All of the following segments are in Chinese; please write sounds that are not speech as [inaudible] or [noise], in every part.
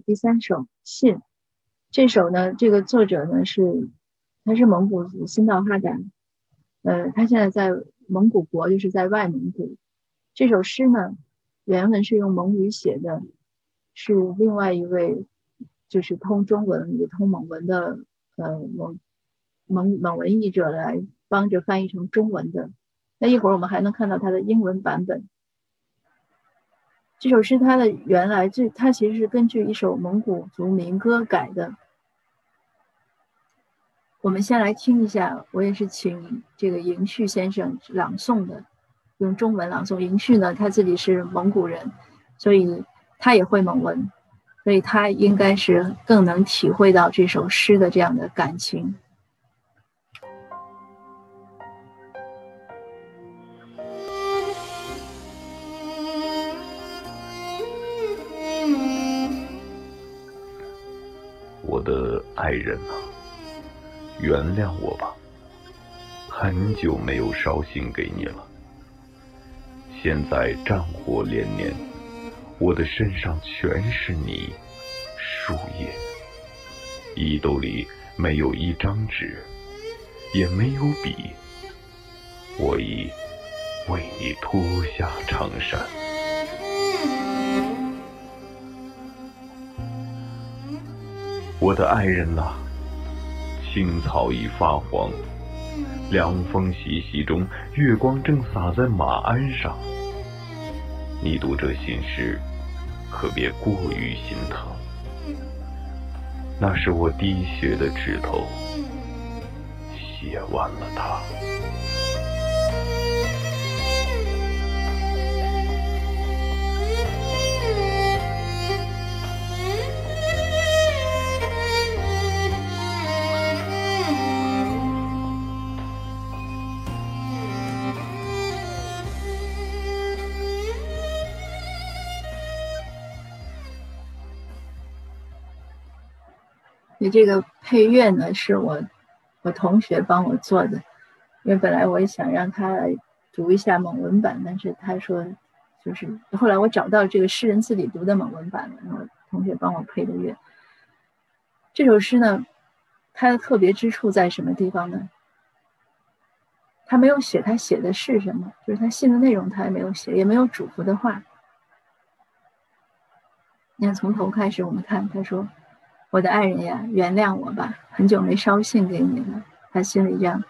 第三首信，这首呢，这个作者呢是，他是蒙古族新道哈丹，呃，他现在在蒙古国，就是在外蒙古。这首诗呢，原文是用蒙语写的，是另外一位，就是通中文也通蒙文的，呃，蒙蒙蒙文译者来帮着翻译成中文的。那一会儿我们还能看到它的英文版本。这首诗它的原来这它其实是根据一首蒙古族民歌改的。我们先来听一下，我也是请这个迎旭先生朗诵的，用中文朗诵。迎旭呢，他自己是蒙古人，所以他也会蒙文，所以他应该是更能体会到这首诗的这样的感情。的爱人啊，原谅我吧，很久没有捎信给你了。现在战火连连，我的身上全是泥、树叶，衣兜里没有一张纸，也没有笔，我已为你脱下长衫。我的爱人呐，青草已发黄，凉风习习中，月光正洒在马鞍上。你读这信时，可别过于心疼，那是我滴血的指头写完了它。这个配乐呢，是我我同学帮我做的，因为本来我也想让他读一下蒙文版，但是他说就是后来我找到这个诗人自己读的蒙文版了，然后同学帮我配的乐。这首诗呢，它的特别之处在什么地方呢？他没有写他写的是什么，就是他信的内容他也没有写，也没有嘱咐的话。你看从头开始，我们看他说。我的爱人呀，原谅我吧，很久没捎信给你了。他心里这样，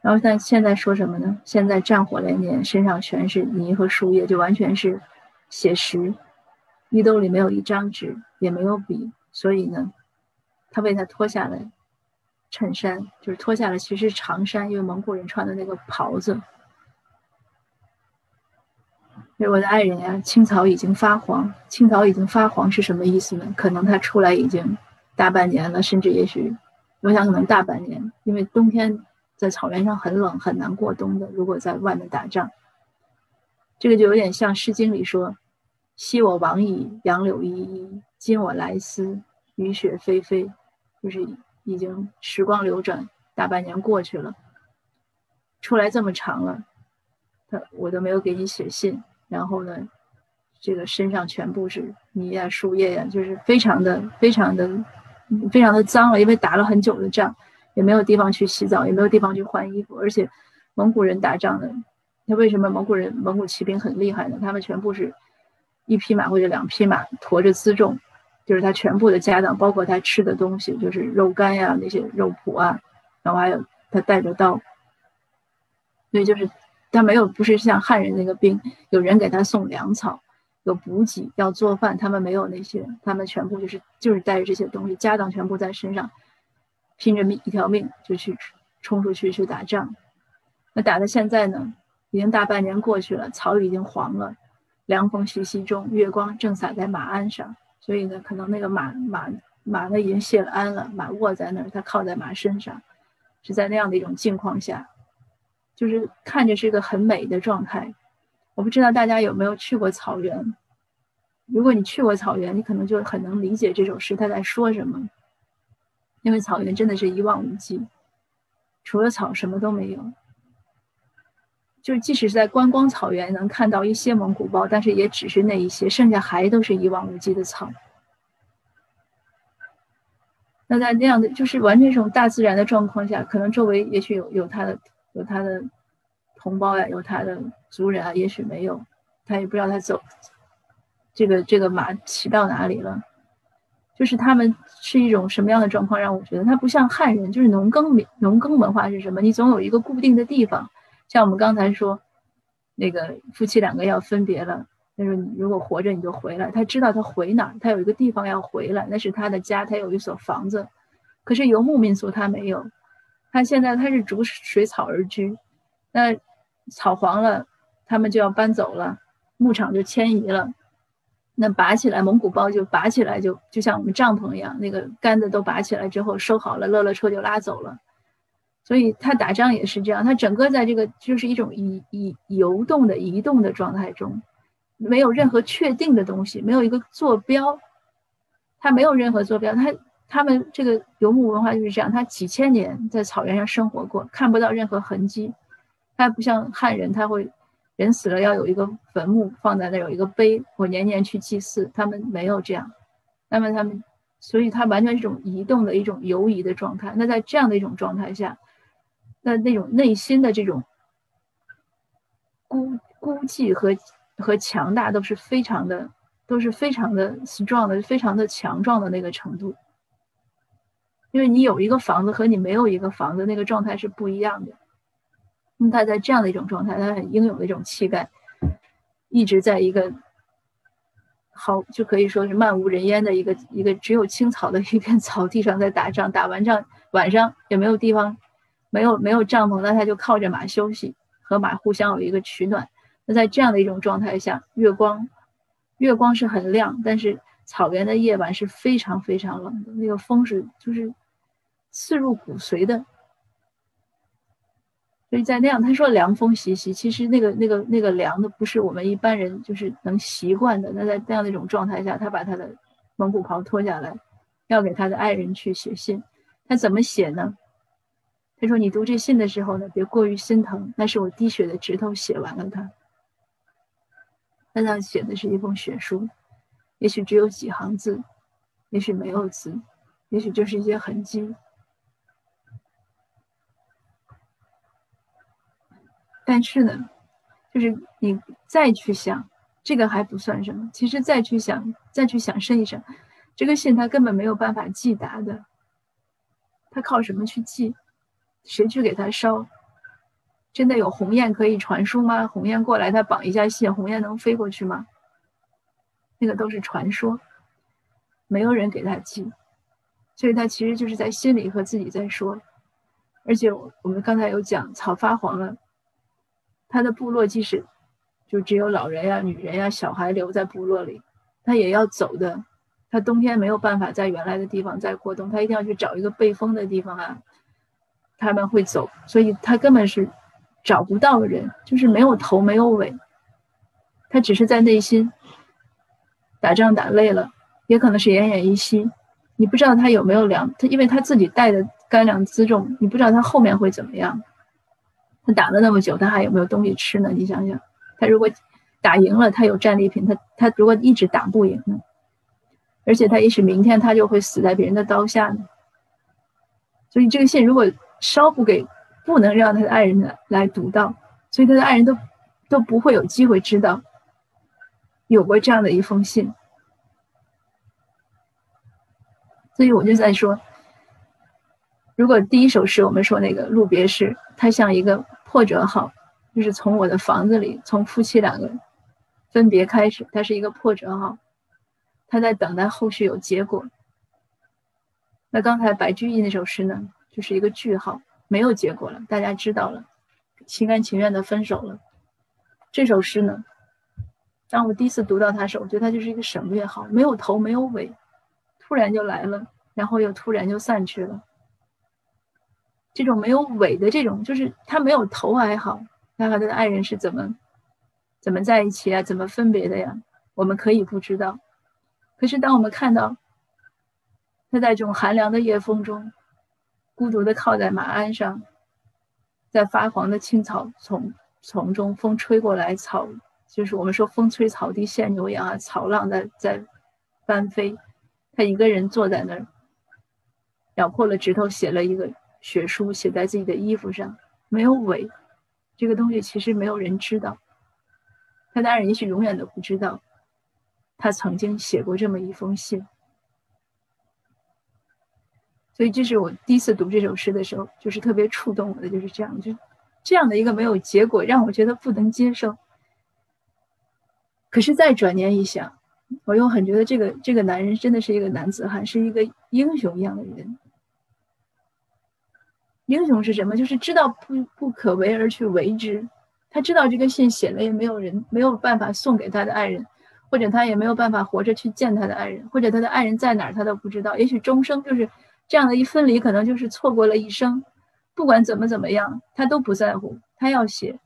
然后但现在说什么呢？现在战火连连，身上全是泥和树叶，就完全是写实。衣兜里没有一张纸，也没有笔，所以呢，他为他脱下了衬衫，就是脱下了其实长衫，因为蒙古人穿的那个袍子。我的爱人呀，青草已经发黄。青草已经发黄是什么意思呢？可能它出来已经大半年了，甚至也许，我想可能大半年，因为冬天在草原上很冷，很难过冬的。如果在外面打仗，这个就有点像《诗经》里说：“昔我往矣，杨柳依依；今我来思，雨雪霏霏。”就是已经时光流转，大半年过去了，出来这么长了，他我都没有给你写信。然后呢，这个身上全部是泥呀、树叶呀，就是非常的、非常的、非常的脏了，因为打了很久的仗，也没有地方去洗澡，也没有地方去换衣服。而且蒙古人打仗的，他为什么蒙古人、蒙古骑兵很厉害呢？他们全部是一匹马或者两匹马驮着辎重，就是他全部的家当，包括他吃的东西，就是肉干呀、那些肉脯啊，然后还有他带着刀，所以就是。他没有，不是像汉人那个兵，有人给他送粮草，有补给，要做饭，他们没有那些，他们全部就是就是带着这些东西，家当全部在身上，拼着命一条命就去冲出去去打仗。那打到现在呢，已经大半年过去了，草已经黄了，凉风习习中，月光正洒在马鞍上，所以呢，可能那个马马马呢已经卸了鞍了，马卧在那儿，他靠在马身上，是在那样的一种境况下。就是看着是一个很美的状态，我不知道大家有没有去过草原。如果你去过草原，你可能就很能理解这首诗他在说什么。因为草原真的是一望无际，除了草什么都没有。就是即使是在观光草原能看到一些蒙古包，但是也只是那一些，剩下还都是一望无际的草。那在那样的就是完全这种大自然的状况下，可能周围也许有有它的有他的同胞呀，有他的族人啊，也许没有，他也不知道他走这个这个马骑到哪里了。就是他们是一种什么样的状况，让我觉得他不像汉人，就是农耕民农耕文化是什么？你总有一个固定的地方，像我们刚才说，那个夫妻两个要分别了，他说你如果活着你就回来，他知道他回哪，他有一个地方要回来，那是他的家，他有一所房子。可是游牧民族他没有，他现在他是逐水草而居，那草黄了，他们就要搬走了，牧场就迁移了。那拔起来，蒙古包就拔起来，就就像我们帐篷一样，那个杆子都拔起来之后收好了，勒勒车就拉走了。所以他打仗也是这样，他整个在这个就是一种移移游动的移动的状态中，没有任何确定的东西，没有一个坐标，他没有任何坐标。他他们这个游牧文化就是这样，他几千年在草原上生活过，看不到任何痕迹。他不像汉人，他会。人死了要有一个坟墓放在那，有一个碑，我年年去祭祀。他们没有这样，那么他们，所以他完全是一种移动的一种游移的状态。那在这样的一种状态下，那那种内心的这种孤孤寂和和强大都是非常的，都是非常的 strong 的，非常的强壮的那个程度。因为你有一个房子和你没有一个房子，那个状态是不一样的。那他在这样的一种状态，他很英勇的一种气概，一直在一个好就可以说是漫无人烟的一个一个只有青草的一片 [laughs] 草地上在打仗，打完仗晚上也没有地方，没有没有帐篷，那他就靠着马休息，和马互相有一个取暖。那在这样的一种状态下，月光月光是很亮，但是草原的夜晚是非常非常冷的，那个风是就是刺入骨髓的。所以在那样，他说凉风习习，其实那个那个那个凉的不是我们一般人就是能习惯的。那在那样的一种状态下，他把他的蒙古袍脱下来，要给他的爱人去写信。他怎么写呢？他说：“你读这信的时候呢，别过于心疼，那是我滴血的指头写完了它。”那他写的是一封血书，也许只有几行字，也许没有字，也许就是一些痕迹。但是呢，就是你再去想，这个还不算什么。其实再去想，再去想深一层，这个信他根本没有办法寄达的。他靠什么去寄？谁去给他烧？真的有鸿雁可以传书吗？鸿雁过来，他绑一下信，鸿雁能飞过去吗？那个都是传说，没有人给他寄，所以他其实就是在心里和自己在说。而且我们刚才有讲，草发黄了。他的部落即使就只有老人呀、女人呀、小孩留在部落里，他也要走的。他冬天没有办法在原来的地方再过冬，他一定要去找一个背风的地方啊。他们会走，所以他根本是找不到人，就是没有头没有尾。他只是在内心打仗打累了，也可能是奄奄一息。你不知道他有没有粮，他因为他自己带的干粮辎重，你不知道他后面会怎么样。他打了那么久，他还有没有东西吃呢？你想想，他如果打赢了，他有战利品；他他如果一直打不赢呢？而且他也许明天他就会死在别人的刀下呢。所以这个信如果烧不给，不能让他的爱人来来读到，所以他的爱人都都不会有机会知道有过这样的一封信。所以我就在说。如果第一首诗我们说那个路别诗，它像一个破折号，就是从我的房子里，从夫妻两个分别开始，它是一个破折号，他在等待后续有结果。那刚才白居易那首诗呢，就是一个句号，没有结果了，大家知道了，心甘情愿的分手了。这首诗呢，当我第一次读到它时，我觉得它就是一个省略号，没有头没有尾，突然就来了，然后又突然就散去了。这种没有尾的这种，就是他没有头还好，他和他的爱人是怎么怎么在一起啊？怎么分别的呀？我们可以不知道。可是当我们看到他在这种寒凉的夜风中，孤独的靠在马鞍上，在发黄的青草丛丛中，风吹过来，草就是我们说风吹草低见牛羊啊，草浪在在翻飞，他一个人坐在那儿。咬破了指头写了一个血书，写在自己的衣服上，没有尾。这个东西其实没有人知道，他的爱人也许永远都不知道，他曾经写过这么一封信。所以这是我第一次读这首诗的时候，就是特别触动我的，就是这样，就这样的一个没有结果，让我觉得不能接受。可是再转念一想，我又很觉得这个这个男人真的是一个男子汉，是一个英雄一样的人。英雄是什么？就是知道不不可为而去为之。他知道这个信写了也没有人没有办法送给他的爱人，或者他也没有办法活着去见他的爱人，或者他的爱人在哪儿他都不知道。也许终生就是这样的一分离，可能就是错过了一生。不管怎么怎么样，他都不在乎。他要写，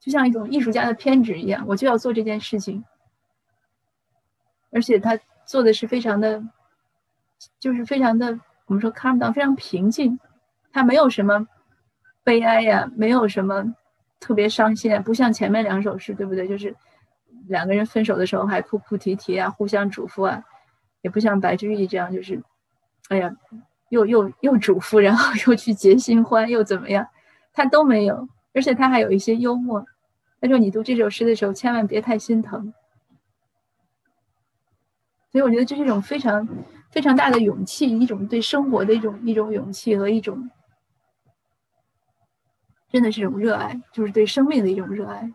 就像一种艺术家的偏执一样，我就要做这件事情。而且他做的是非常的，就是非常的。我们说 calm down 非常平静，他没有什么悲哀呀，没有什么特别伤心啊，不像前面两首诗，对不对？就是两个人分手的时候还哭哭啼啼啊，互相嘱咐啊，也不像白居易这样，就是哎呀，又又又嘱咐，然后又去结新欢，又怎么样？他都没有，而且他还有一些幽默。他说：“你读这首诗的时候，千万别太心疼。”所以我觉得这是一种非常。非常大的勇气，一种对生活的一种一种勇气和一种，真的是一种热爱，就是对生命的一种热爱，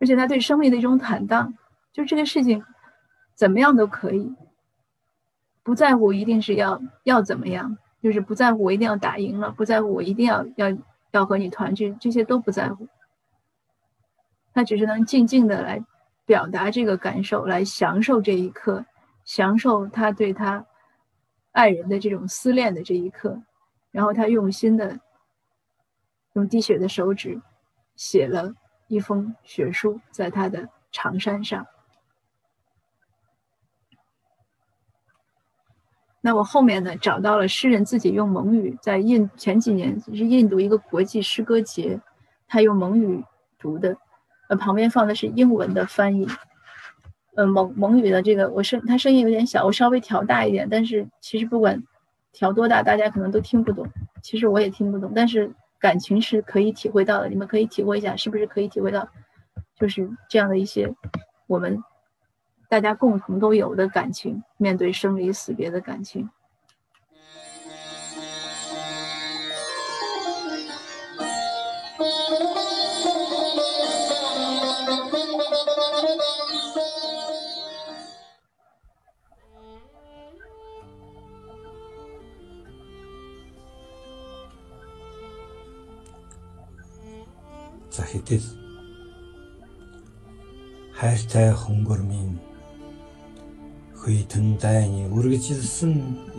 而且他对生命的一种坦荡，就这个事情怎么样都可以，不在乎一定是要要怎么样，就是不在乎我一定要打赢了，不在乎我一定要要要和你团聚，这些都不在乎，他只是能静静的来表达这个感受，来享受这一刻。享受他对他爱人的这种思念的这一刻，然后他用心的用滴血的手指写了一封血书，在他的长衫上。那我后面呢，找到了诗人自己用蒙语在印前几年是印度一个国际诗歌节，他用蒙语读的，呃，旁边放的是英文的翻译。呃，蒙蒙语的这个，我声他声音有点小，我稍微调大一点。但是其实不管调多大，大家可能都听不懂。其实我也听不懂，但是感情是可以体会到的。你们可以体会一下，是不是可以体会到，就是这样的一些我们大家共同都有的感情，面对生离死别的感情。Хэдэл хайртай хөнгөрмийн хүйтэн дайны үргэлжилсэн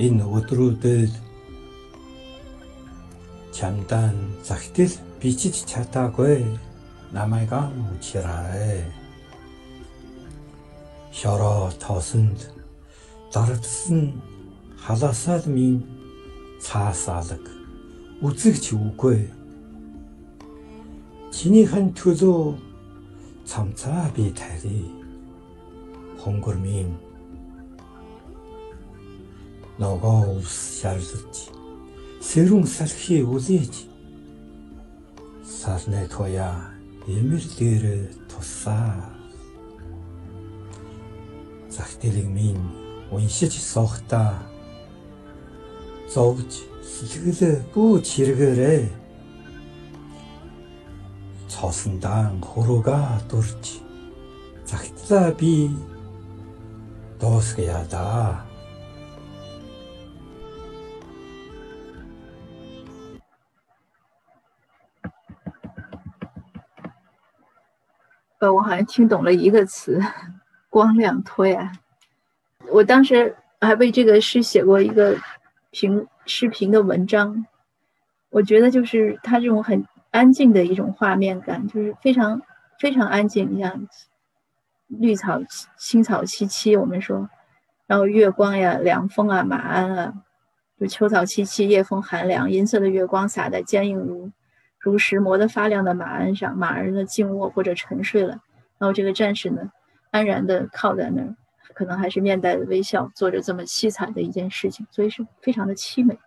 энэ өдрүүдэд чамдан захидэл бичиж чадаагүй. Намайг амчираарэ шороо тоосонд дардсан халаасаал минь цаасаалаг үзэгч үгүй Чинийхэн төлөө? Цамцаа би тарий. Хонгормын. Ногоо ус шарлж сэрүүн салхи үлээж. Сарны тоя эмэр дээр туссаа. Захтэлэг минь уншиж сохта зовж сэтгэл бүү чиргээрээ цоосондан хөрөөгөө дурж загтлаа би доосгая да 呃，我好像听懂了一个词，光亮脱呀。我当时还为这个诗写过一个评诗评的文章。我觉得就是他这种很。 安静的一种画面感，就是非常非常安静。你像绿草青草萋萋，我们说，然后月光呀、凉风啊、马鞍啊，就秋草萋萋，夜风寒凉，银色的月光洒在坚硬如如石磨得发亮的马鞍上，马儿呢静卧或者沉睡了，然后这个战士呢安然的靠在那儿，可能还是面带着微笑做着这么凄惨的一件事情，所以是非常的凄美。